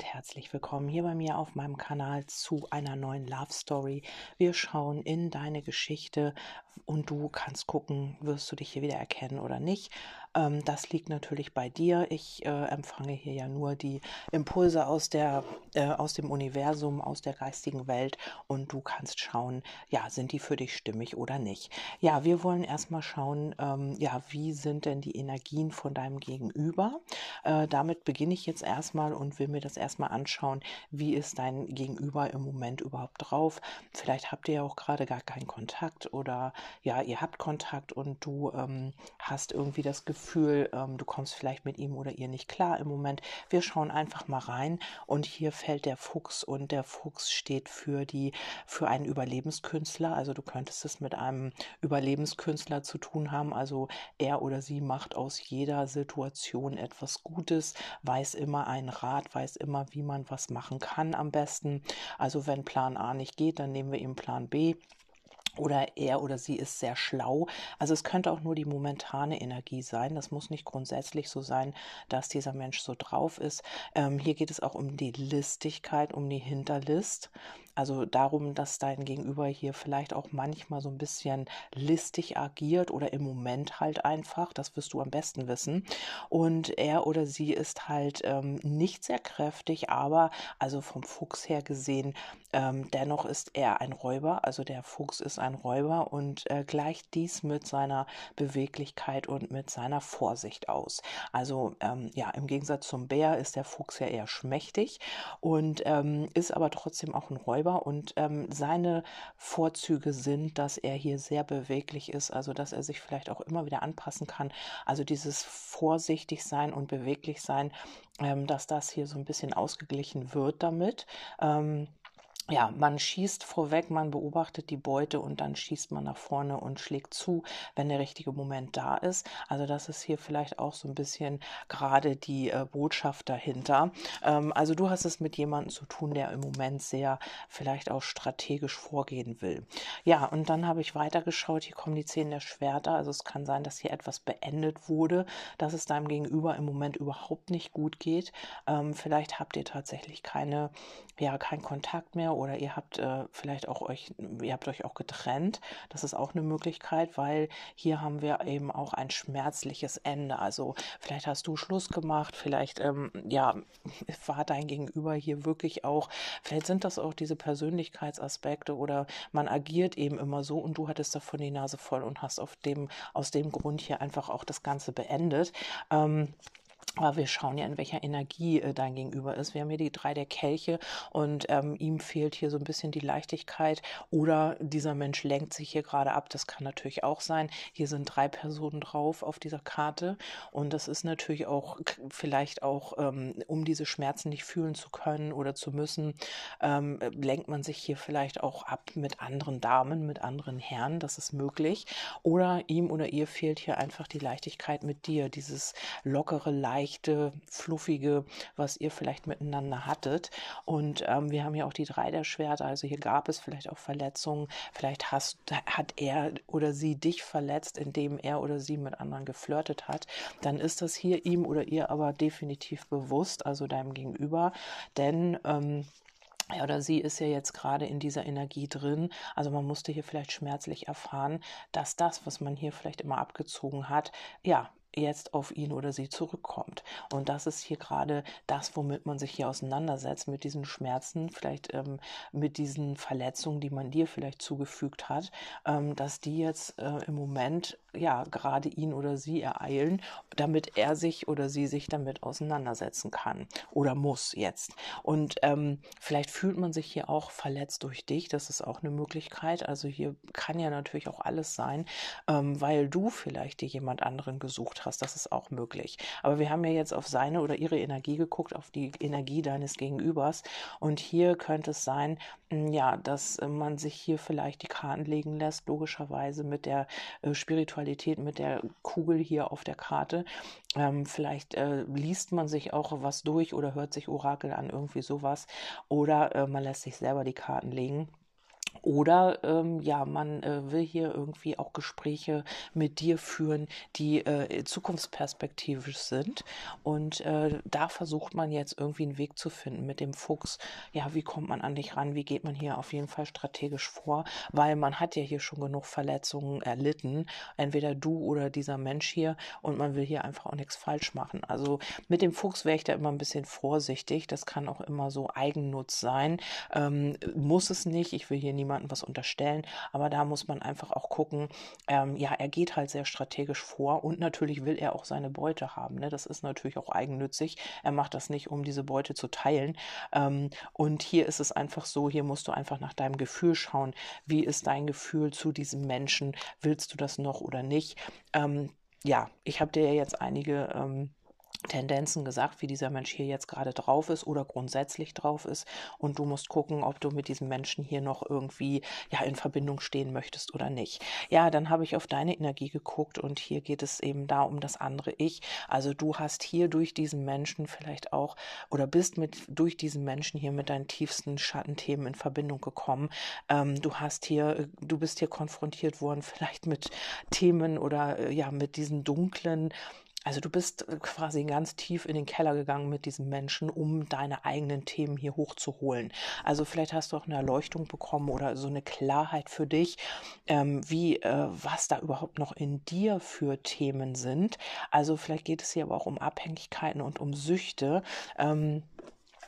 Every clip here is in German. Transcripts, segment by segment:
Und herzlich willkommen hier bei mir auf meinem Kanal zu einer neuen Love Story. Wir schauen in deine Geschichte und du kannst gucken, wirst du dich hier wieder erkennen oder nicht. Ähm, das liegt natürlich bei dir. Ich äh, empfange hier ja nur die Impulse aus, der, äh, aus dem Universum, aus der geistigen Welt und du kannst schauen, ja, sind die für dich stimmig oder nicht. Ja, wir wollen erstmal schauen, ähm, ja, wie sind denn die Energien von deinem Gegenüber? Äh, damit beginne ich jetzt erstmal und will mir das erstmal anschauen, wie ist dein Gegenüber im Moment überhaupt drauf. Vielleicht habt ihr ja auch gerade gar keinen Kontakt oder ja, ihr habt Kontakt und du ähm, hast irgendwie das Gefühl, Gefühl, ähm, du kommst vielleicht mit ihm oder ihr nicht klar im Moment. Wir schauen einfach mal rein und hier fällt der Fuchs und der Fuchs steht für die für einen Überlebenskünstler. Also du könntest es mit einem Überlebenskünstler zu tun haben. Also er oder sie macht aus jeder Situation etwas Gutes, weiß immer einen Rat, weiß immer, wie man was machen kann am besten. Also wenn Plan A nicht geht, dann nehmen wir eben Plan B oder er oder sie ist sehr schlau. Also es könnte auch nur die momentane Energie sein. Das muss nicht grundsätzlich so sein, dass dieser Mensch so drauf ist. Ähm, hier geht es auch um die Listigkeit, um die Hinterlist. Also darum, dass dein Gegenüber hier vielleicht auch manchmal so ein bisschen listig agiert oder im Moment halt einfach. Das wirst du am besten wissen. Und er oder sie ist halt ähm, nicht sehr kräftig, aber also vom Fuchs her gesehen, ähm, dennoch ist er ein Räuber. Also der Fuchs ist ein Räuber und äh, gleicht dies mit seiner Beweglichkeit und mit seiner Vorsicht aus. Also ähm, ja, im Gegensatz zum Bär ist der Fuchs ja eher schmächtig und ähm, ist aber trotzdem auch ein Räuber und ähm, seine Vorzüge sind, dass er hier sehr beweglich ist, also dass er sich vielleicht auch immer wieder anpassen kann. Also dieses vorsichtig sein und beweglich sein, ähm, dass das hier so ein bisschen ausgeglichen wird damit. Ähm, ja, man schießt vorweg, man beobachtet die Beute und dann schießt man nach vorne und schlägt zu, wenn der richtige Moment da ist. Also das ist hier vielleicht auch so ein bisschen gerade die äh, Botschaft dahinter. Ähm, also du hast es mit jemandem zu tun, der im Moment sehr vielleicht auch strategisch vorgehen will. Ja, und dann habe ich weitergeschaut, hier kommen die Zehn der Schwerter. Also es kann sein, dass hier etwas beendet wurde, dass es deinem Gegenüber im Moment überhaupt nicht gut geht. Ähm, vielleicht habt ihr tatsächlich keine, ja, keinen Kontakt mehr oder ihr habt äh, vielleicht auch euch, ihr habt euch auch getrennt. Das ist auch eine Möglichkeit, weil hier haben wir eben auch ein schmerzliches Ende. Also vielleicht hast du Schluss gemacht, vielleicht ähm, ja war dein Gegenüber hier wirklich auch, vielleicht sind das auch diese Persönlichkeitsaspekte oder man agiert eben immer so und du hattest davon die Nase voll und hast auf dem aus dem Grund hier einfach auch das Ganze beendet. Ähm, aber wir schauen ja, in welcher Energie äh, dein Gegenüber ist. Wir haben hier die drei der Kelche und ähm, ihm fehlt hier so ein bisschen die Leichtigkeit oder dieser Mensch lenkt sich hier gerade ab. Das kann natürlich auch sein. Hier sind drei Personen drauf auf dieser Karte und das ist natürlich auch vielleicht auch, ähm, um diese Schmerzen nicht fühlen zu können oder zu müssen, ähm, lenkt man sich hier vielleicht auch ab mit anderen Damen, mit anderen Herren. Das ist möglich. Oder ihm oder ihr fehlt hier einfach die Leichtigkeit mit dir, dieses lockere, leichte leichte, fluffige, was ihr vielleicht miteinander hattet. Und ähm, wir haben ja auch die drei der Schwerter, also hier gab es vielleicht auch Verletzungen. Vielleicht hast, hat er oder sie dich verletzt, indem er oder sie mit anderen geflirtet hat. Dann ist das hier ihm oder ihr aber definitiv bewusst, also deinem Gegenüber. Denn ähm, er oder sie ist ja jetzt gerade in dieser Energie drin. Also man musste hier vielleicht schmerzlich erfahren, dass das, was man hier vielleicht immer abgezogen hat, ja, jetzt auf ihn oder sie zurückkommt. Und das ist hier gerade das, womit man sich hier auseinandersetzt, mit diesen Schmerzen, vielleicht ähm, mit diesen Verletzungen, die man dir vielleicht zugefügt hat, ähm, dass die jetzt äh, im Moment ja gerade ihn oder sie ereilen, damit er sich oder sie sich damit auseinandersetzen kann oder muss jetzt. Und ähm, vielleicht fühlt man sich hier auch verletzt durch dich, das ist auch eine Möglichkeit. Also hier kann ja natürlich auch alles sein, ähm, weil du vielleicht dir jemand anderen gesucht hast. Das ist auch möglich. Aber wir haben ja jetzt auf seine oder ihre Energie geguckt, auf die Energie deines Gegenübers. Und hier könnte es sein, hm, ja, dass äh, man sich hier vielleicht die Karten legen lässt, logischerweise mit der äh, Spiritualität, mit der Kugel hier auf der Karte. Ähm, vielleicht äh, liest man sich auch was durch oder hört sich Orakel an, irgendwie sowas. Oder äh, man lässt sich selber die Karten legen. Oder ähm, ja, man äh, will hier irgendwie auch Gespräche mit dir führen, die äh, zukunftsperspektivisch sind. Und äh, da versucht man jetzt irgendwie einen Weg zu finden mit dem Fuchs. Ja, wie kommt man an dich ran? Wie geht man hier auf jeden Fall strategisch vor? Weil man hat ja hier schon genug Verletzungen erlitten. Entweder du oder dieser Mensch hier. Und man will hier einfach auch nichts falsch machen. Also mit dem Fuchs wäre ich da immer ein bisschen vorsichtig. Das kann auch immer so Eigennutz sein. Ähm, muss es nicht. Ich will hier niemanden niemandem was unterstellen, aber da muss man einfach auch gucken, ähm, ja, er geht halt sehr strategisch vor und natürlich will er auch seine Beute haben. Ne? Das ist natürlich auch eigennützig. Er macht das nicht, um diese Beute zu teilen. Ähm, und hier ist es einfach so, hier musst du einfach nach deinem Gefühl schauen. Wie ist dein Gefühl zu diesem Menschen? Willst du das noch oder nicht? Ähm, ja, ich habe dir jetzt einige ähm, Tendenzen gesagt, wie dieser Mensch hier jetzt gerade drauf ist oder grundsätzlich drauf ist. Und du musst gucken, ob du mit diesem Menschen hier noch irgendwie ja in Verbindung stehen möchtest oder nicht. Ja, dann habe ich auf deine Energie geguckt und hier geht es eben da um das andere Ich. Also du hast hier durch diesen Menschen vielleicht auch oder bist mit durch diesen Menschen hier mit deinen tiefsten Schattenthemen in Verbindung gekommen. Ähm, du hast hier, du bist hier konfrontiert worden vielleicht mit Themen oder äh, ja mit diesen dunklen also du bist äh, quasi ganz tief in den Keller gegangen mit diesem Menschen, um deine eigenen Themen hier hochzuholen. Also vielleicht hast du auch eine Erleuchtung bekommen oder so eine Klarheit für dich, ähm, wie äh, was da überhaupt noch in dir für Themen sind. Also vielleicht geht es hier aber auch um Abhängigkeiten und um Süchte. Ähm,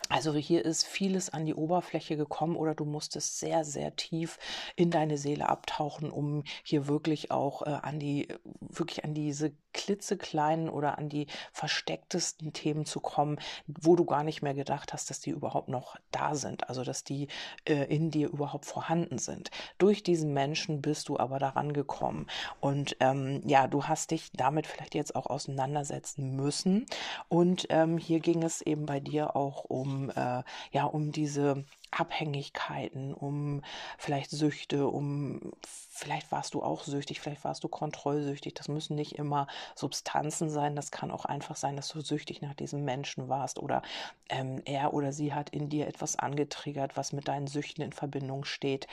also hier ist vieles an die Oberfläche gekommen oder du musstest sehr, sehr tief in deine Seele abtauchen, um hier wirklich auch äh, an die, wirklich an diese klitzekleinen oder an die verstecktesten Themen zu kommen, wo du gar nicht mehr gedacht hast, dass die überhaupt noch da sind, also dass die äh, in dir überhaupt vorhanden sind. Durch diesen Menschen bist du aber daran gekommen. Und ähm, ja, du hast dich damit vielleicht jetzt auch auseinandersetzen müssen. Und ähm, hier ging es eben bei dir auch um äh, ja um diese Abhängigkeiten, um vielleicht Süchte, um vielleicht warst du auch süchtig, vielleicht warst du kontrollsüchtig. Das müssen nicht immer Substanzen sein, das kann auch einfach sein, dass du süchtig nach diesem Menschen warst oder ähm, er oder sie hat in dir etwas angetriggert, was mit deinen Süchten in Verbindung steht.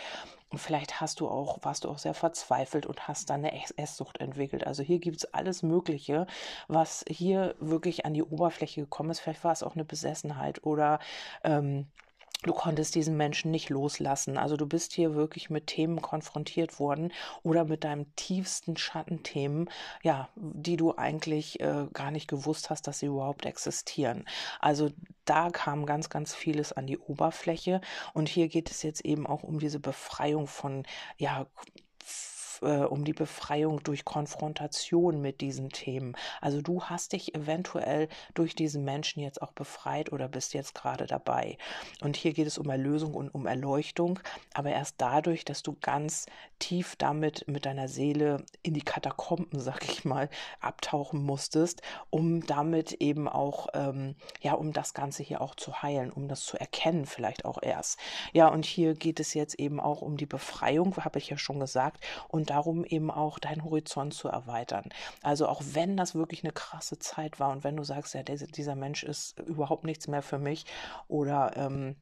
Und vielleicht hast du auch, warst du auch sehr verzweifelt und hast dann eine Esssucht entwickelt. Also hier gibt es alles Mögliche, was hier wirklich an die Oberfläche gekommen ist. Vielleicht war es auch eine Besessenheit oder ähm, Du konntest diesen Menschen nicht loslassen. Also du bist hier wirklich mit Themen konfrontiert worden oder mit deinem tiefsten Schattenthemen, ja, die du eigentlich äh, gar nicht gewusst hast, dass sie überhaupt existieren. Also da kam ganz, ganz vieles an die Oberfläche und hier geht es jetzt eben auch um diese Befreiung von, ja, äh, um die Befreiung durch Konfrontation mit diesen Themen. Also du hast dich eventuell durch diesen Menschen jetzt auch befreit oder bist jetzt gerade dabei. Und hier geht es um Erlösung und um Erleuchtung, aber erst dadurch, dass du ganz tief damit mit deiner Seele in die Katakomben, sag ich mal, abtauchen musstest, um damit eben auch, ähm, ja, um das Ganze hier auch zu heilen, um das zu erkennen vielleicht auch erst. Ja, und hier geht es jetzt eben auch um die Befreiung, habe ich ja schon gesagt, und darum eben auch deinen Horizont zu erweitern. Also auch wenn das wirklich eine krasse Zeit war und wenn du sagst, ja, dieser Mensch ist überhaupt nichts mehr für mich oder ähm,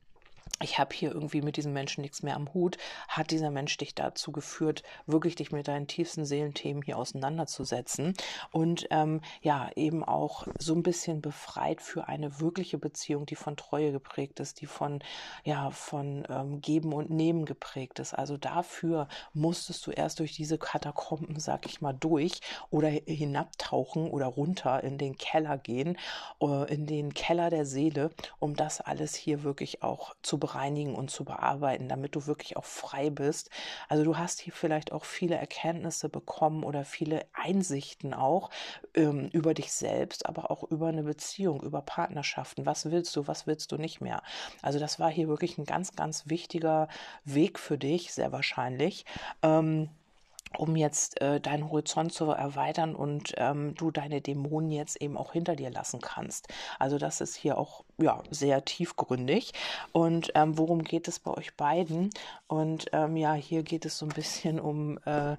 ich habe hier irgendwie mit diesem Menschen nichts mehr am Hut, hat dieser Mensch dich dazu geführt, wirklich dich mit deinen tiefsten Seelenthemen hier auseinanderzusetzen und ähm, ja, eben auch so ein bisschen befreit für eine wirkliche Beziehung, die von Treue geprägt ist, die von, ja, von ähm, Geben und Nehmen geprägt ist. Also dafür musstest du erst durch diese Katakomben, sag ich mal, durch oder hinabtauchen oder runter in den Keller gehen, äh, in den Keller der Seele, um das alles hier wirklich auch zu bereinigen und zu bearbeiten, damit du wirklich auch frei bist. Also du hast hier vielleicht auch viele Erkenntnisse bekommen oder viele Einsichten auch ähm, über dich selbst, aber auch über eine Beziehung, über Partnerschaften. Was willst du, was willst du nicht mehr? Also das war hier wirklich ein ganz, ganz wichtiger Weg für dich, sehr wahrscheinlich. Ähm, um jetzt äh, deinen Horizont zu erweitern und ähm, du deine Dämonen jetzt eben auch hinter dir lassen kannst. Also das ist hier auch ja sehr tiefgründig. Und ähm, worum geht es bei euch beiden? Und ähm, ja, hier geht es so ein bisschen um äh,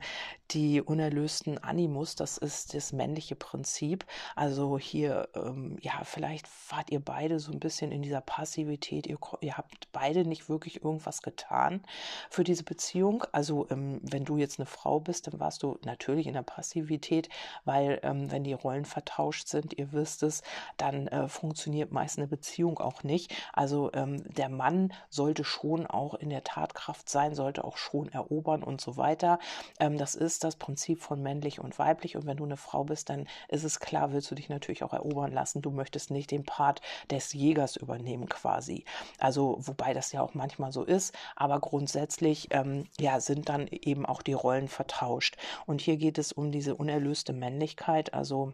die unerlösten Animus. Das ist das männliche Prinzip. Also hier ähm, ja vielleicht fahrt ihr beide so ein bisschen in dieser Passivität. Ihr, ihr habt beide nicht wirklich irgendwas getan für diese Beziehung. Also ähm, wenn du jetzt eine Frau bist, dann warst du natürlich in der Passivität, weil ähm, wenn die Rollen vertauscht sind, ihr wisst es, dann äh, funktioniert meist eine Beziehung auch nicht. Also ähm, der Mann sollte schon auch in der Tatkraft sein, sollte auch schon erobern und so weiter. Ähm, das ist das Prinzip von männlich und weiblich. Und wenn du eine Frau bist, dann ist es klar, willst du dich natürlich auch erobern lassen. Du möchtest nicht den Part des Jägers übernehmen quasi. Also wobei das ja auch manchmal so ist, aber grundsätzlich ähm, ja sind dann eben auch die Rollen vertauscht tauscht. Und hier geht es um diese unerlöste Männlichkeit, also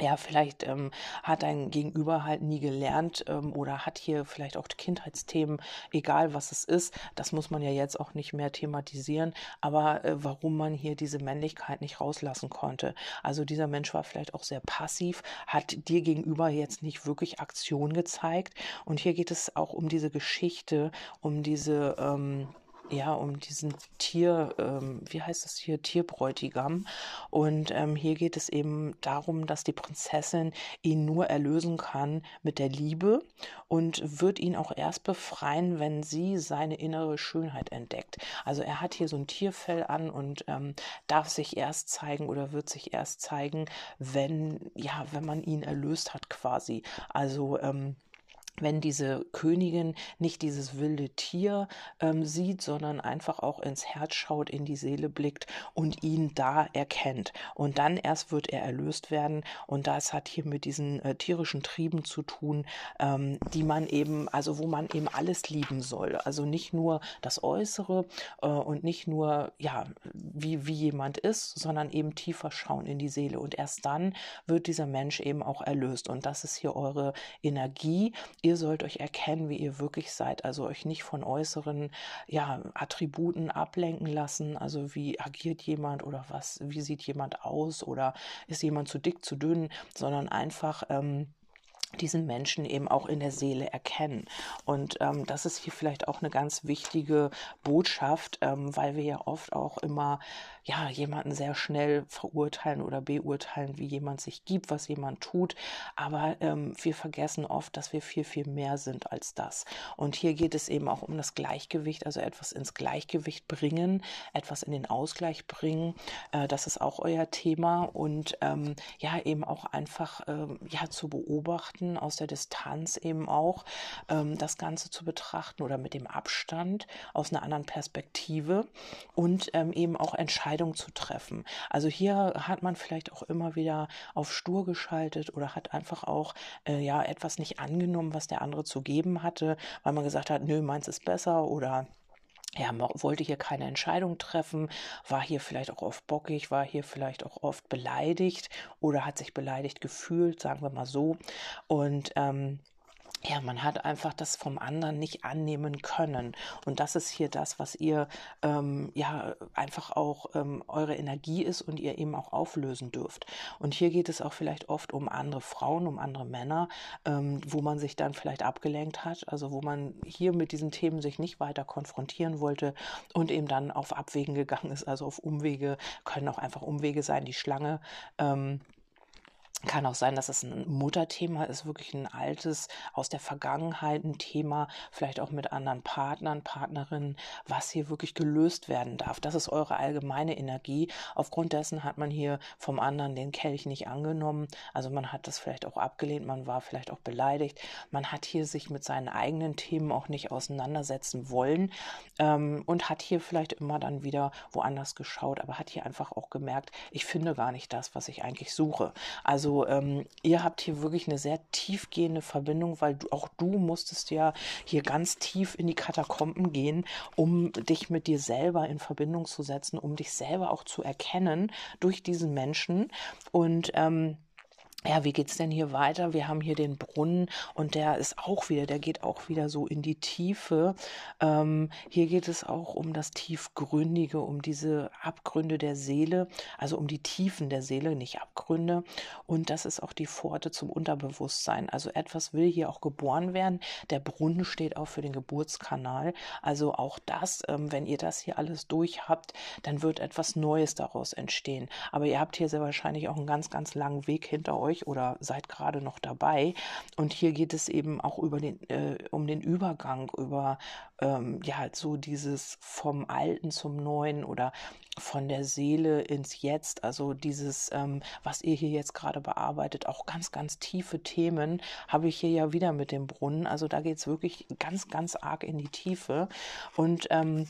ja, vielleicht ähm, hat dein Gegenüber halt nie gelernt ähm, oder hat hier vielleicht auch Kindheitsthemen, egal was es ist. Das muss man ja jetzt auch nicht mehr thematisieren. Aber äh, warum man hier diese Männlichkeit nicht rauslassen konnte. Also dieser Mensch war vielleicht auch sehr passiv, hat dir gegenüber jetzt nicht wirklich Aktion gezeigt. Und hier geht es auch um diese Geschichte, um diese ähm, ja, um diesen Tier, ähm, wie heißt das hier, Tierbräutigam. Und ähm, hier geht es eben darum, dass die Prinzessin ihn nur erlösen kann mit der Liebe und wird ihn auch erst befreien, wenn sie seine innere Schönheit entdeckt. Also er hat hier so ein Tierfell an und ähm, darf sich erst zeigen oder wird sich erst zeigen, wenn, ja, wenn man ihn erlöst hat quasi. Also, ähm, wenn diese Königin nicht dieses wilde Tier ähm, sieht, sondern einfach auch ins Herz schaut, in die Seele blickt und ihn da erkennt. Und dann erst wird er erlöst werden. Und das hat hier mit diesen äh, tierischen Trieben zu tun, ähm, die man eben, also wo man eben alles lieben soll. Also nicht nur das Äußere äh, und nicht nur, ja, wie, wie jemand ist, sondern eben tiefer schauen in die Seele. Und erst dann wird dieser Mensch eben auch erlöst. Und das ist hier eure Energie ihr sollt euch erkennen, wie ihr wirklich seid, also euch nicht von äußeren ja, Attributen ablenken lassen, also wie agiert jemand oder was, wie sieht jemand aus oder ist jemand zu dick, zu dünn, sondern einfach ähm, diesen Menschen eben auch in der Seele erkennen. Und ähm, das ist hier vielleicht auch eine ganz wichtige Botschaft, ähm, weil wir ja oft auch immer ja, jemanden sehr schnell verurteilen oder beurteilen, wie jemand sich gibt, was jemand tut. Aber ähm, wir vergessen oft, dass wir viel, viel mehr sind als das. Und hier geht es eben auch um das Gleichgewicht, also etwas ins Gleichgewicht bringen, etwas in den Ausgleich bringen. Äh, das ist auch euer Thema. Und ähm, ja, eben auch einfach ähm, ja, zu beobachten, aus der Distanz eben auch ähm, das Ganze zu betrachten oder mit dem Abstand aus einer anderen Perspektive und ähm, eben auch Entscheidungen Entscheidung zu treffen. Also hier hat man vielleicht auch immer wieder auf stur geschaltet oder hat einfach auch äh, ja etwas nicht angenommen, was der andere zu geben hatte, weil man gesagt hat, nö, meins ist besser oder ja, wollte hier keine Entscheidung treffen, war hier vielleicht auch oft bockig, war hier vielleicht auch oft beleidigt oder hat sich beleidigt gefühlt, sagen wir mal so. Und ähm, ja, man hat einfach das vom anderen nicht annehmen können. Und das ist hier das, was ihr ähm, ja einfach auch ähm, eure Energie ist und ihr eben auch auflösen dürft. Und hier geht es auch vielleicht oft um andere Frauen, um andere Männer, ähm, wo man sich dann vielleicht abgelenkt hat, also wo man hier mit diesen Themen sich nicht weiter konfrontieren wollte und eben dann auf Abwägen gegangen ist, also auf Umwege, können auch einfach Umwege sein, die Schlange. Ähm, kann auch sein, dass es ein Mutterthema ist, wirklich ein altes aus der Vergangenheit, ein Thema, vielleicht auch mit anderen Partnern, Partnerinnen, was hier wirklich gelöst werden darf. Das ist eure allgemeine Energie. Aufgrund dessen hat man hier vom anderen den Kelch nicht angenommen. Also man hat das vielleicht auch abgelehnt, man war vielleicht auch beleidigt. Man hat hier sich mit seinen eigenen Themen auch nicht auseinandersetzen wollen ähm, und hat hier vielleicht immer dann wieder woanders geschaut, aber hat hier einfach auch gemerkt, ich finde gar nicht das, was ich eigentlich suche. Also ähm, ihr habt hier wirklich eine sehr tiefgehende Verbindung, weil du, auch du musstest ja hier ganz tief in die Katakomben gehen, um dich mit dir selber in Verbindung zu setzen, um dich selber auch zu erkennen durch diesen Menschen. Und ähm, ja, wie geht's denn hier weiter? Wir haben hier den Brunnen und der ist auch wieder, der geht auch wieder so in die Tiefe. Ähm, hier geht es auch um das Tiefgründige, um diese Abgründe der Seele, also um die Tiefen der Seele, nicht Abgründe. Und das ist auch die Pforte zum Unterbewusstsein. Also etwas will hier auch geboren werden. Der Brunnen steht auch für den Geburtskanal. Also auch das, ähm, wenn ihr das hier alles durch habt, dann wird etwas Neues daraus entstehen. Aber ihr habt hier sehr wahrscheinlich auch einen ganz, ganz langen Weg hinter euch euch oder seid gerade noch dabei. Und hier geht es eben auch über den, äh, um den Übergang, über ähm, ja so dieses vom Alten zum Neuen oder von der Seele ins Jetzt, also dieses, ähm, was ihr hier jetzt gerade bearbeitet, auch ganz, ganz tiefe Themen habe ich hier ja wieder mit dem Brunnen. Also da geht es wirklich ganz, ganz arg in die Tiefe. Und ähm,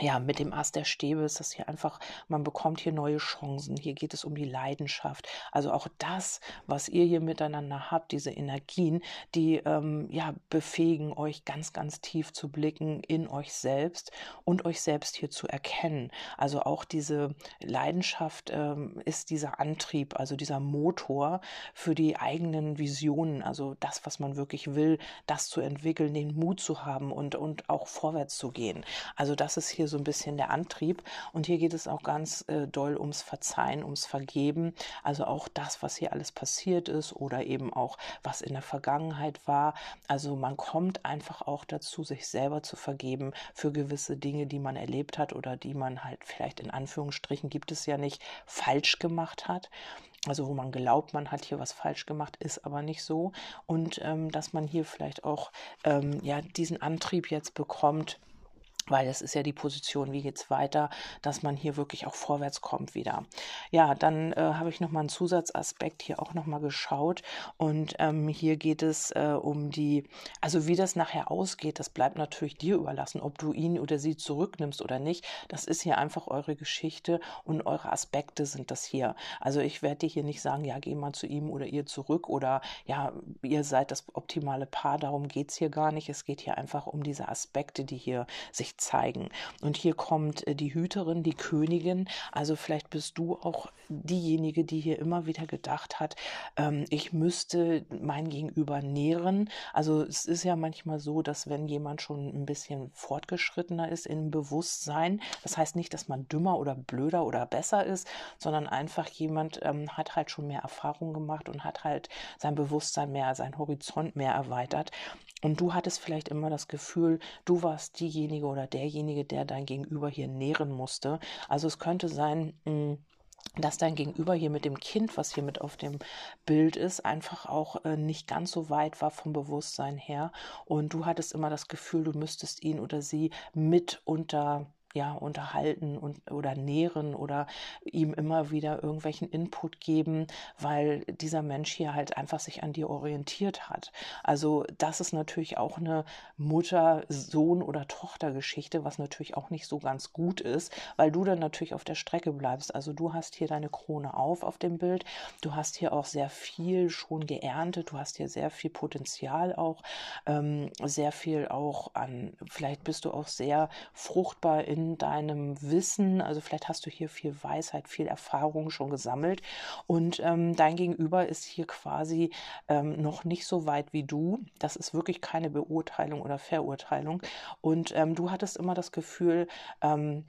ja, mit dem Ast der Stäbe ist das hier einfach, man bekommt hier neue Chancen. Hier geht es um die Leidenschaft. Also auch das, was ihr hier miteinander habt, diese Energien, die ähm, ja befähigen euch ganz, ganz tief zu blicken in euch selbst und euch selbst hier zu erkennen. Also auch diese Leidenschaft ähm, ist dieser Antrieb, also dieser Motor für die eigenen Visionen. Also das, was man wirklich will, das zu entwickeln, den Mut zu haben und, und auch vorwärts zu gehen. Also das ist hier so ein bisschen der Antrieb. Und hier geht es auch ganz äh, doll ums Verzeihen, ums Vergeben. Also auch das, was hier alles passiert ist oder eben auch, was in der Vergangenheit war. Also man kommt einfach auch dazu, sich selber zu vergeben für gewisse Dinge, die man erlebt hat oder die man halt vielleicht in Anführungsstrichen gibt es ja nicht falsch gemacht hat also wo man glaubt, man hat hier was falsch gemacht, ist aber nicht so. Und ähm, dass man hier vielleicht auch ähm, ja diesen Antrieb jetzt bekommt, weil es ist ja die Position, wie geht's weiter, dass man hier wirklich auch vorwärts kommt wieder. Ja, dann äh, habe ich nochmal einen Zusatzaspekt hier auch nochmal geschaut und ähm, hier geht es äh, um die, also wie das nachher ausgeht, das bleibt natürlich dir überlassen, ob du ihn oder sie zurücknimmst oder nicht. Das ist hier einfach eure Geschichte und eure Aspekte sind das hier. Also ich werde dir hier nicht sagen, ja, geh mal zu ihm oder ihr zurück oder ja, ihr seid das optimale Paar, darum geht's hier gar nicht. Es geht hier einfach um diese Aspekte, die hier sich zeigen. Und hier kommt äh, die Hüterin, die Königin. Also vielleicht bist du auch diejenige, die hier immer wieder gedacht hat, ähm, ich müsste mein Gegenüber nähren. Also es ist ja manchmal so, dass wenn jemand schon ein bisschen fortgeschrittener ist im Bewusstsein, das heißt nicht, dass man dümmer oder blöder oder besser ist, sondern einfach jemand ähm, hat halt schon mehr Erfahrung gemacht und hat halt sein Bewusstsein mehr, sein Horizont mehr erweitert. Und du hattest vielleicht immer das Gefühl, du warst diejenige oder derjenige, der dein Gegenüber hier nähren musste. Also es könnte sein, hm, dass dein Gegenüber hier mit dem Kind, was hier mit auf dem Bild ist, einfach auch äh, nicht ganz so weit war vom Bewusstsein her. Und du hattest immer das Gefühl, du müsstest ihn oder sie mit unter ja, unterhalten und oder nähren oder ihm immer wieder irgendwelchen Input geben, weil dieser Mensch hier halt einfach sich an dir orientiert hat. Also das ist natürlich auch eine Mutter, Sohn oder Tochtergeschichte, was natürlich auch nicht so ganz gut ist, weil du dann natürlich auf der Strecke bleibst. Also du hast hier deine Krone auf auf dem Bild. Du hast hier auch sehr viel schon geerntet. Du hast hier sehr viel Potenzial auch, ähm, sehr viel auch an, vielleicht bist du auch sehr fruchtbar in in deinem Wissen. Also vielleicht hast du hier viel Weisheit, viel Erfahrung schon gesammelt und ähm, dein Gegenüber ist hier quasi ähm, noch nicht so weit wie du. Das ist wirklich keine Beurteilung oder Verurteilung. Und ähm, du hattest immer das Gefühl, ähm,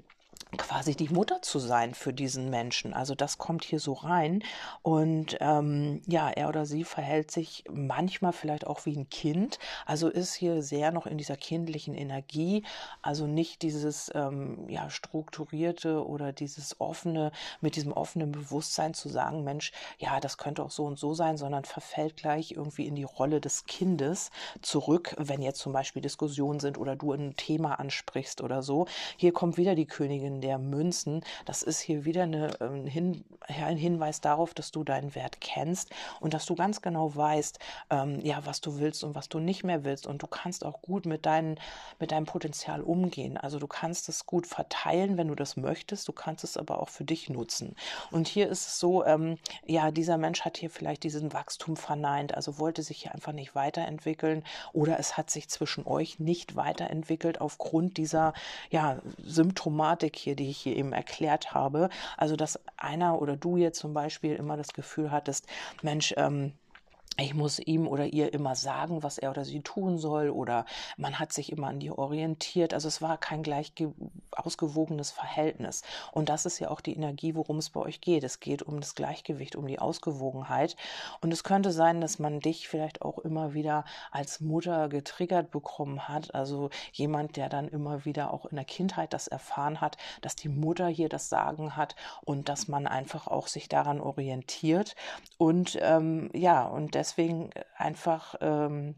quasi die Mutter zu sein für diesen Menschen. Also das kommt hier so rein. Und ähm, ja, er oder sie verhält sich manchmal vielleicht auch wie ein Kind. Also ist hier sehr noch in dieser kindlichen Energie. Also nicht dieses ähm, ja, strukturierte oder dieses offene, mit diesem offenen Bewusstsein zu sagen, Mensch, ja, das könnte auch so und so sein, sondern verfällt gleich irgendwie in die Rolle des Kindes zurück, wenn jetzt zum Beispiel Diskussionen sind oder du ein Thema ansprichst oder so. Hier kommt wieder die Königin der Münzen. Das ist hier wieder eine, ähm, Hin ein Hinweis darauf, dass du deinen Wert kennst und dass du ganz genau weißt, ähm, ja, was du willst und was du nicht mehr willst. Und du kannst auch gut mit, deinen, mit deinem Potenzial umgehen. Also du kannst es gut verteilen, wenn du das möchtest. Du kannst es aber auch für dich nutzen. Und hier ist es so, ähm, ja, dieser Mensch hat hier vielleicht diesen Wachstum verneint, also wollte sich hier einfach nicht weiterentwickeln oder es hat sich zwischen euch nicht weiterentwickelt aufgrund dieser ja, Symptomatik hier hier, die ich hier eben erklärt habe. Also, dass einer oder du jetzt zum Beispiel immer das Gefühl hattest, Mensch, ähm, ich muss ihm oder ihr immer sagen, was er oder sie tun soll, oder man hat sich immer an dir orientiert. Also es war kein gleich ausgewogenes Verhältnis. Und das ist ja auch die Energie, worum es bei euch geht. Es geht um das Gleichgewicht, um die Ausgewogenheit. Und es könnte sein, dass man dich vielleicht auch immer wieder als Mutter getriggert bekommen hat. Also jemand, der dann immer wieder auch in der Kindheit das erfahren hat, dass die Mutter hier das Sagen hat und dass man einfach auch sich daran orientiert. Und ähm, ja, und deswegen einfach ähm,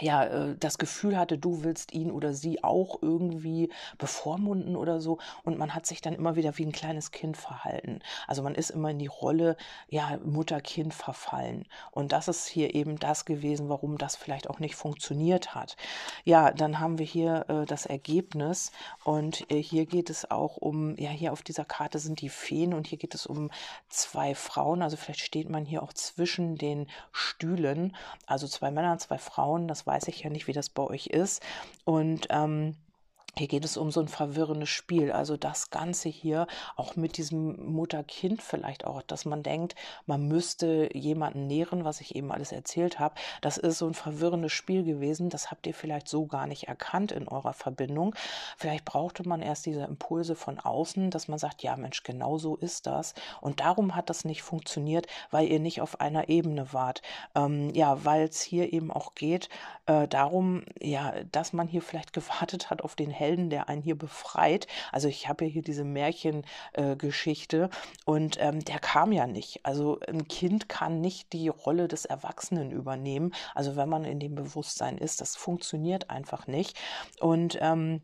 ja, äh, das Gefühl hatte, du willst ihn oder sie auch irgendwie bevormunden oder so. Und man hat sich dann immer wieder wie ein kleines Kind verhalten. Also man ist immer in die Rolle, ja, Mutter-Kind verfallen. Und das ist hier eben das gewesen, warum das vielleicht auch nicht funktioniert hat. Ja, dann haben wir hier äh, das Ergebnis. Und äh, hier geht es auch um, ja, hier auf dieser Karte sind die Feen und hier geht es um zwei Frauen. Also vielleicht steht man hier auch zwischen den Stühlen. Also zwei Männer, zwei Frauen. Das weiß ich ja nicht, wie das bei euch ist. Und ähm, hier geht es um so ein verwirrendes Spiel. Also das Ganze hier auch mit diesem Mutter-Kind vielleicht auch, dass man denkt, man müsste jemanden nähren, was ich eben alles erzählt habe. Das ist so ein verwirrendes Spiel gewesen. Das habt ihr vielleicht so gar nicht erkannt in eurer Verbindung. Vielleicht brauchte man erst diese Impulse von außen, dass man sagt, ja Mensch, genau so ist das. Und darum hat das nicht funktioniert, weil ihr nicht auf einer Ebene wart. Ähm, ja, weil es hier eben auch geht äh, darum, ja, dass man hier vielleicht gewartet hat auf den Helden Helden, der einen hier befreit. Also ich habe ja hier diese Märchengeschichte äh, und ähm, der kam ja nicht. Also ein Kind kann nicht die Rolle des Erwachsenen übernehmen. Also wenn man in dem Bewusstsein ist, das funktioniert einfach nicht. Und ähm,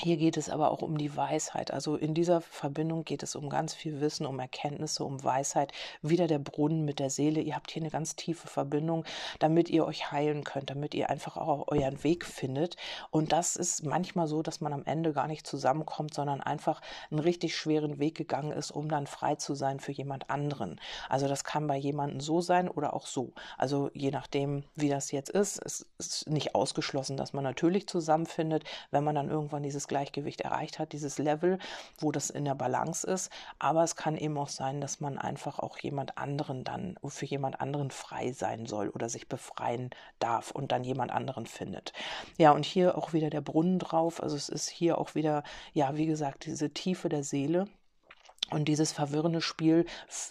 hier geht es aber auch um die Weisheit. Also in dieser Verbindung geht es um ganz viel Wissen, um Erkenntnisse, um Weisheit. Wieder der Brunnen mit der Seele. Ihr habt hier eine ganz tiefe Verbindung, damit ihr euch heilen könnt, damit ihr einfach auch euren Weg findet. Und das ist manchmal so, dass man am Ende gar nicht zusammenkommt, sondern einfach einen richtig schweren Weg gegangen ist, um dann frei zu sein für jemand anderen. Also das kann bei jemandem so sein oder auch so. Also je nachdem, wie das jetzt ist, es ist nicht ausgeschlossen, dass man natürlich zusammenfindet, wenn man dann irgendwann dieses Gleichgewicht erreicht hat, dieses Level, wo das in der Balance ist. Aber es kann eben auch sein, dass man einfach auch jemand anderen dann, für jemand anderen frei sein soll oder sich befreien darf und dann jemand anderen findet. Ja, und hier auch wieder der Brunnen drauf. Also es ist hier auch wieder, ja, wie gesagt, diese Tiefe der Seele und dieses verwirrende Spiel,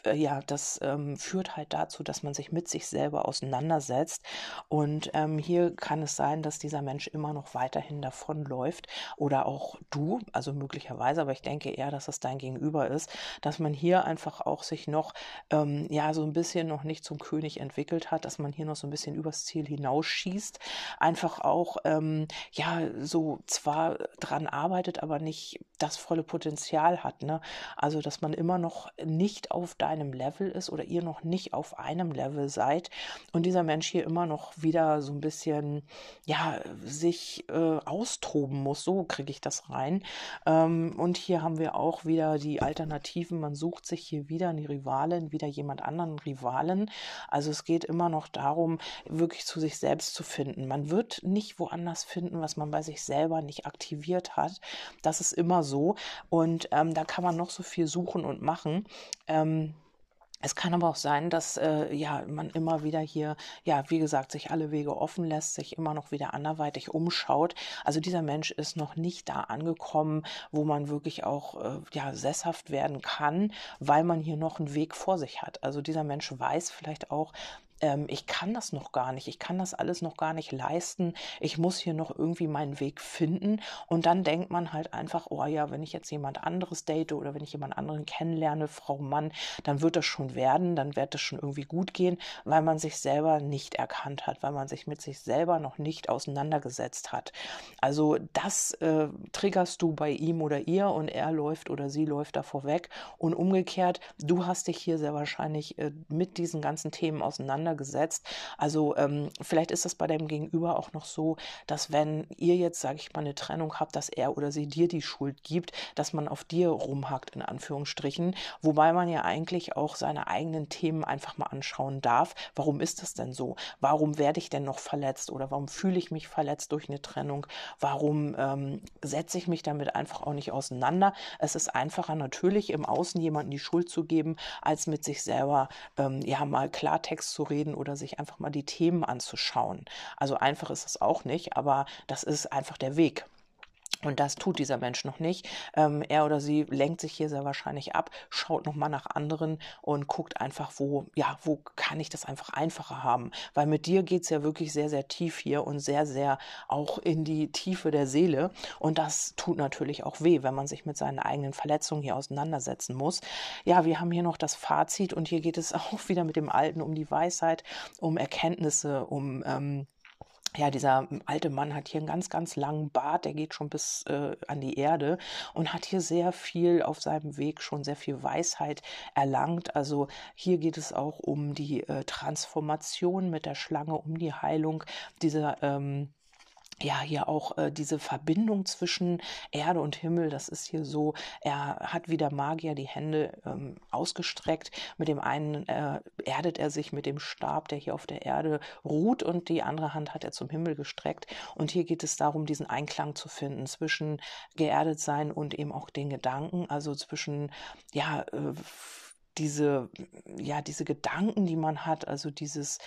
äh, ja, das ähm, führt halt dazu, dass man sich mit sich selber auseinandersetzt. Und ähm, hier kann es sein, dass dieser Mensch immer noch weiterhin davonläuft oder auch du, also möglicherweise, aber ich denke eher, dass es dein Gegenüber ist, dass man hier einfach auch sich noch, ähm, ja, so ein bisschen noch nicht zum König entwickelt hat, dass man hier noch so ein bisschen übers Ziel hinausschießt, einfach auch, ähm, ja, so zwar dran arbeitet, aber nicht das volle Potenzial hat, ne? Also, dass man immer noch nicht auf deinem Level ist oder ihr noch nicht auf einem Level seid und dieser Mensch hier immer noch wieder so ein bisschen, ja, sich äh, austoben muss. So kriege ich das rein. Ähm, und hier haben wir auch wieder die Alternativen. Man sucht sich hier wieder eine Rivalin, wieder jemand anderen Rivalen. Also es geht immer noch darum, wirklich zu sich selbst zu finden. Man wird nicht woanders finden, was man bei sich selber nicht aktiviert hat. Das ist immer so. Und ähm, da kann man noch so viel suchen und machen. Ähm, es kann aber auch sein, dass äh, ja man immer wieder hier, ja, wie gesagt, sich alle Wege offen lässt, sich immer noch wieder anderweitig umschaut. Also dieser Mensch ist noch nicht da angekommen, wo man wirklich auch äh, ja sesshaft werden kann, weil man hier noch einen Weg vor sich hat. Also dieser Mensch weiß vielleicht auch, ähm, ich kann das noch gar nicht, ich kann das alles noch gar nicht leisten, ich muss hier noch irgendwie meinen Weg finden. Und dann denkt man halt einfach, oh ja, wenn ich jetzt jemand anderes date oder wenn ich jemand anderen kennenlerne, Frau Mann, dann wird das schon werden, dann wird das schon irgendwie gut gehen, weil man sich selber nicht erkannt hat, weil man sich mit sich selber noch nicht auseinandergesetzt hat. Also das äh, triggerst du bei ihm oder ihr und er läuft oder sie läuft davor weg. Und umgekehrt, du hast dich hier sehr wahrscheinlich äh, mit diesen ganzen Themen auseinandergesetzt auseinandergesetzt. Also ähm, vielleicht ist das bei deinem Gegenüber auch noch so, dass wenn ihr jetzt, sage ich mal, eine Trennung habt, dass er oder sie dir die Schuld gibt, dass man auf dir rumhackt, in Anführungsstrichen. Wobei man ja eigentlich auch seine eigenen Themen einfach mal anschauen darf. Warum ist das denn so? Warum werde ich denn noch verletzt oder warum fühle ich mich verletzt durch eine Trennung? Warum ähm, setze ich mich damit einfach auch nicht auseinander? Es ist einfacher natürlich im Außen jemanden die Schuld zu geben, als mit sich selber ähm, ja mal Klartext zu reden oder sich einfach mal die Themen anzuschauen. Also einfach ist es auch nicht, aber das ist einfach der Weg. Und das tut dieser Mensch noch nicht. Ähm, er oder sie lenkt sich hier sehr wahrscheinlich ab, schaut nochmal nach anderen und guckt einfach, wo, ja, wo kann ich das einfach einfacher haben. Weil mit dir geht's ja wirklich sehr, sehr tief hier und sehr, sehr auch in die Tiefe der Seele. Und das tut natürlich auch weh, wenn man sich mit seinen eigenen Verletzungen hier auseinandersetzen muss. Ja, wir haben hier noch das Fazit und hier geht es auch wieder mit dem Alten um die Weisheit, um Erkenntnisse, um ähm, ja, dieser alte Mann hat hier einen ganz, ganz langen Bart, der geht schon bis äh, an die Erde und hat hier sehr viel auf seinem Weg schon sehr viel Weisheit erlangt. Also hier geht es auch um die äh, Transformation mit der Schlange, um die Heilung dieser ähm, ja, hier auch äh, diese Verbindung zwischen Erde und Himmel, das ist hier so, er hat wie der Magier die Hände ähm, ausgestreckt. Mit dem einen äh, erdet er sich mit dem Stab, der hier auf der Erde ruht, und die andere Hand hat er zum Himmel gestreckt. Und hier geht es darum, diesen Einklang zu finden zwischen geerdet sein und eben auch den Gedanken, also zwischen, ja, äh, diese, ja, diese Gedanken, die man hat, also dieses,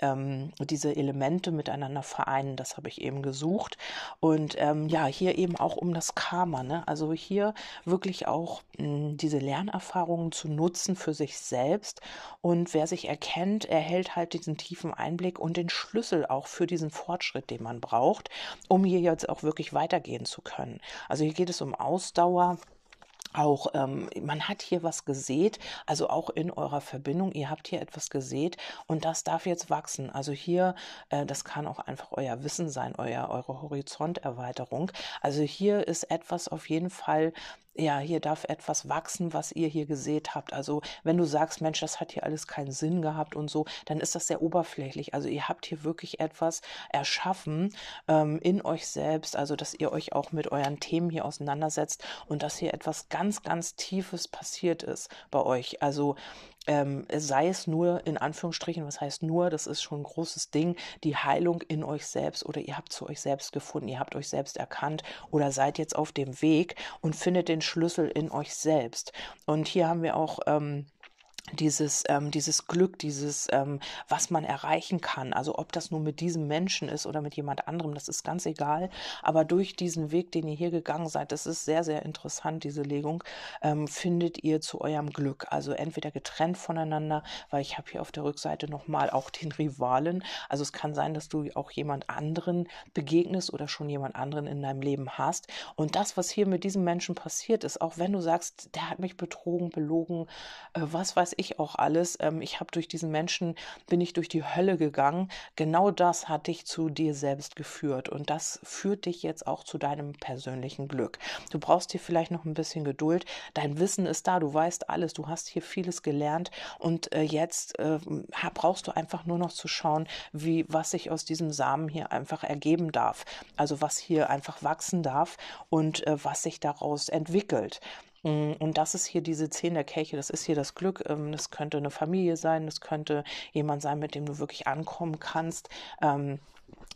ähm, diese Elemente miteinander vereinen, das habe ich eben gesucht. Und ähm, ja, hier eben auch um das Karma, ne? Also hier wirklich auch mh, hm, diese Lernerfahrungen zu nutzen für sich selbst. Und wer sich erkennt, erhält halt diesen tiefen Einblick und den Schlüssel auch für diesen Fortschritt, den man braucht, um hier jetzt auch wirklich weitergehen zu können. Also hier geht es um Ausdauer auch ähm, man hat hier was gesät, also auch in eurer Verbindung, ihr habt hier etwas gesät und das darf jetzt wachsen. Also hier, äh, das kann auch einfach euer Wissen sein, euer, eure Horizonterweiterung. Also hier ist etwas auf jeden Fall, ja, hier darf etwas wachsen, was ihr hier gesät habt. Also wenn du sagst, Mensch, das hat hier alles keinen Sinn gehabt und so, dann ist das sehr oberflächlich. Also ihr habt hier wirklich etwas erschaffen ähm, in euch selbst, also dass ihr euch auch mit euren Themen hier auseinandersetzt und dass hier etwas ganz, ganz Tiefes passiert ist bei euch. Also ähm, sei es nur in Anführungsstrichen, was heißt nur, das ist schon ein großes Ding, die Heilung in euch selbst oder ihr habt zu euch selbst gefunden, ihr habt euch selbst erkannt oder seid jetzt auf dem Weg und findet den Schlüssel in euch selbst. Und hier haben wir auch ähm, dieses, ähm, dieses Glück, dieses, ähm, was man erreichen kann. Also ob das nur mit diesem Menschen ist oder mit jemand anderem, das ist ganz egal. Aber durch diesen Weg, den ihr hier gegangen seid, das ist sehr, sehr interessant, diese Legung, ähm, findet ihr zu eurem Glück. Also entweder getrennt voneinander, weil ich habe hier auf der Rückseite nochmal auch den Rivalen. Also es kann sein, dass du auch jemand anderen begegnest oder schon jemand anderen in deinem Leben hast. Und das, was hier mit diesem Menschen passiert ist, auch wenn du sagst, der hat mich betrogen, belogen, äh, was weiß ich auch alles. Ähm, ich habe durch diesen Menschen, bin ich durch die Hölle gegangen. Genau das hat dich zu dir selbst geführt und das führt dich jetzt auch zu deinem persönlichen Glück. Du brauchst hier vielleicht noch ein bisschen Geduld. Dein Wissen ist da, du weißt alles, du hast hier vieles gelernt und äh, jetzt äh, brauchst du einfach nur noch zu schauen, wie was sich aus diesem Samen hier einfach ergeben darf. Also was hier einfach wachsen darf und äh, was sich daraus entwickelt. Mm, und das ist hier diese Zehn der Kelche, das ist hier das Glück. Ähm, das könnte eine Familie sein, das könnte jemand sein, mit dem du wirklich ankommen kannst.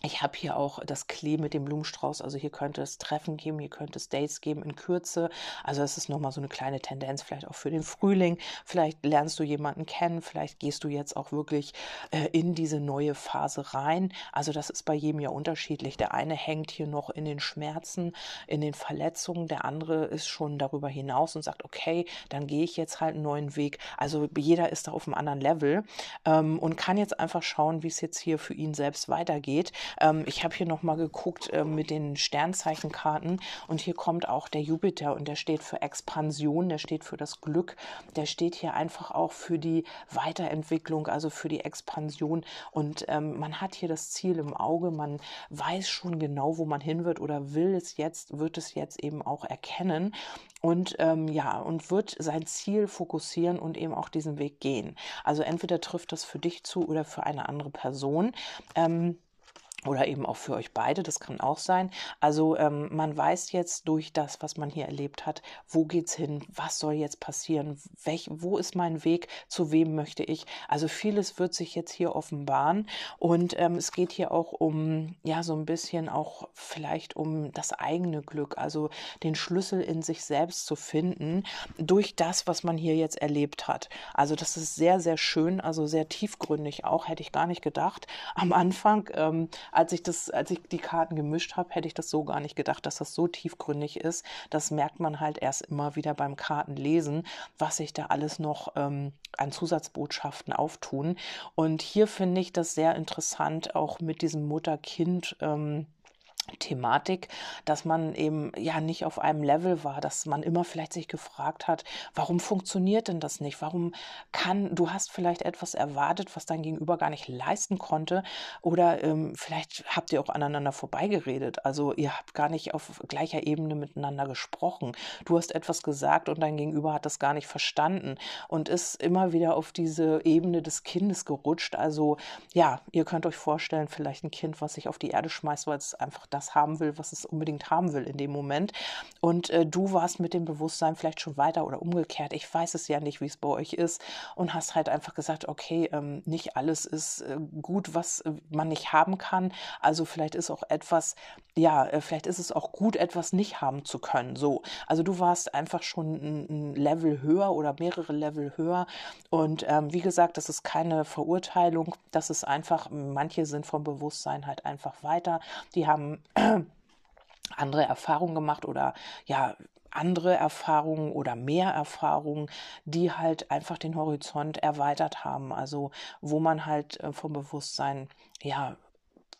Ich habe hier auch das Klee mit dem Blumenstrauß. Also hier könnte es Treffen geben, hier könnte es Dates geben in Kürze. Also es ist nochmal so eine kleine Tendenz, vielleicht auch für den Frühling. Vielleicht lernst du jemanden kennen, vielleicht gehst du jetzt auch wirklich äh, in diese neue Phase rein. Also das ist bei jedem ja unterschiedlich. Der eine hängt hier noch in den Schmerzen, in den Verletzungen. Der andere ist schon darüber hinaus und sagt, okay, dann gehe ich jetzt halt einen neuen Weg. Also jeder ist da auf einem anderen Level ähm, und kann jetzt einfach schauen, wie es jetzt hier für ihn selbst weitergeht geht. Ähm, ich habe hier nochmal geguckt äh, mit den Sternzeichenkarten und hier kommt auch der Jupiter und der steht für Expansion, der steht für das Glück, der steht hier einfach auch für die Weiterentwicklung, also für die Expansion und ähm, man hat hier das Ziel im Auge, man weiß schon genau, wo man hin wird oder will es jetzt, wird es jetzt eben auch erkennen und ähm, ja, und wird sein Ziel fokussieren und eben auch diesen Weg gehen. Also entweder trifft das für dich zu oder für eine andere Person. Ähm, oder eben auch für euch beide, das kann auch sein. Also ähm, man weiß jetzt durch das, was man hier erlebt hat, wo geht's hin, was soll jetzt passieren, welch, wo ist mein Weg, zu wem möchte ich. Also vieles wird sich jetzt hier offenbaren und ähm, es geht hier auch um, ja, so ein bisschen auch vielleicht um das eigene Glück, also den Schlüssel in sich selbst zu finden durch das, was man hier jetzt erlebt hat. Also das ist sehr, sehr schön, also sehr tiefgründig auch, hätte ich gar nicht gedacht am Anfang. Ähm, als ich das, als ich die Karten gemischt habe, hätte ich das so gar nicht gedacht, dass das so tiefgründig ist. Das merkt man halt erst immer wieder beim Kartenlesen, was sich da alles noch ähm, an Zusatzbotschaften auftun. Und hier finde ich das sehr interessant, auch mit diesem Mutter-Kind. Ähm, Thematik, dass man eben ja nicht auf einem Level war, dass man immer vielleicht sich gefragt hat, warum funktioniert denn das nicht? Warum kann, du hast vielleicht etwas erwartet, was dein Gegenüber gar nicht leisten konnte oder ähm, vielleicht habt ihr auch aneinander vorbeigeredet. Also ihr habt gar nicht auf gleicher Ebene miteinander gesprochen. Du hast etwas gesagt und dein Gegenüber hat das gar nicht verstanden und ist immer wieder auf diese Ebene des Kindes gerutscht. Also ja, ihr könnt euch vorstellen, vielleicht ein Kind, was sich auf die Erde schmeißt, weil es einfach das haben will, was es unbedingt haben will in dem Moment. Und äh, du warst mit dem Bewusstsein vielleicht schon weiter oder umgekehrt. Ich weiß es ja nicht, wie es bei euch ist. Und hast halt einfach gesagt, okay, ähm, nicht alles ist äh, gut, was äh, man nicht haben kann. Also vielleicht ist auch etwas, ja, äh, vielleicht ist es auch gut, etwas nicht haben zu können. So. Also du warst einfach schon ein, ein Level höher oder mehrere Level höher. Und ähm, wie gesagt, das ist keine Verurteilung. Das ist einfach, manche sind vom Bewusstsein halt einfach weiter. Die haben andere Erfahrungen gemacht oder ja, andere Erfahrungen oder mehr Erfahrungen, die halt einfach den Horizont erweitert haben. Also wo man halt äh, vom Bewusstsein ja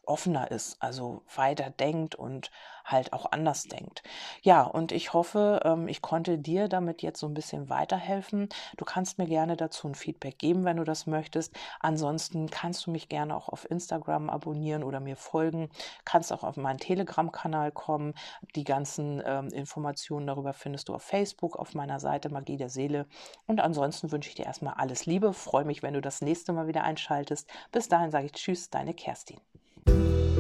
offener ist, also weiter denkt und halt auch anders denkt. Ja, und ich hoffe, ähm, ich konnte dir damit jetzt so ein bisschen weiterhelfen. Du kannst mir gerne dazu ein Feedback geben, wenn du das möchtest. Ansonsten kannst du mich gerne auch auf Instagram abonnieren oder mir folgen. Kannst auch auf meinen Telegram-Kanal kommen. Die ganzen ähm, Informationen darüber findest du auf Facebook, auf meiner Seite Magie der Seele. Und ansonsten wünsche ich dir erstmal alles Liebe. Freue mich, wenn du das nächste Mal wieder einschaltest. Bis dahin sage ich Tschüss, deine Kerstin. Bye.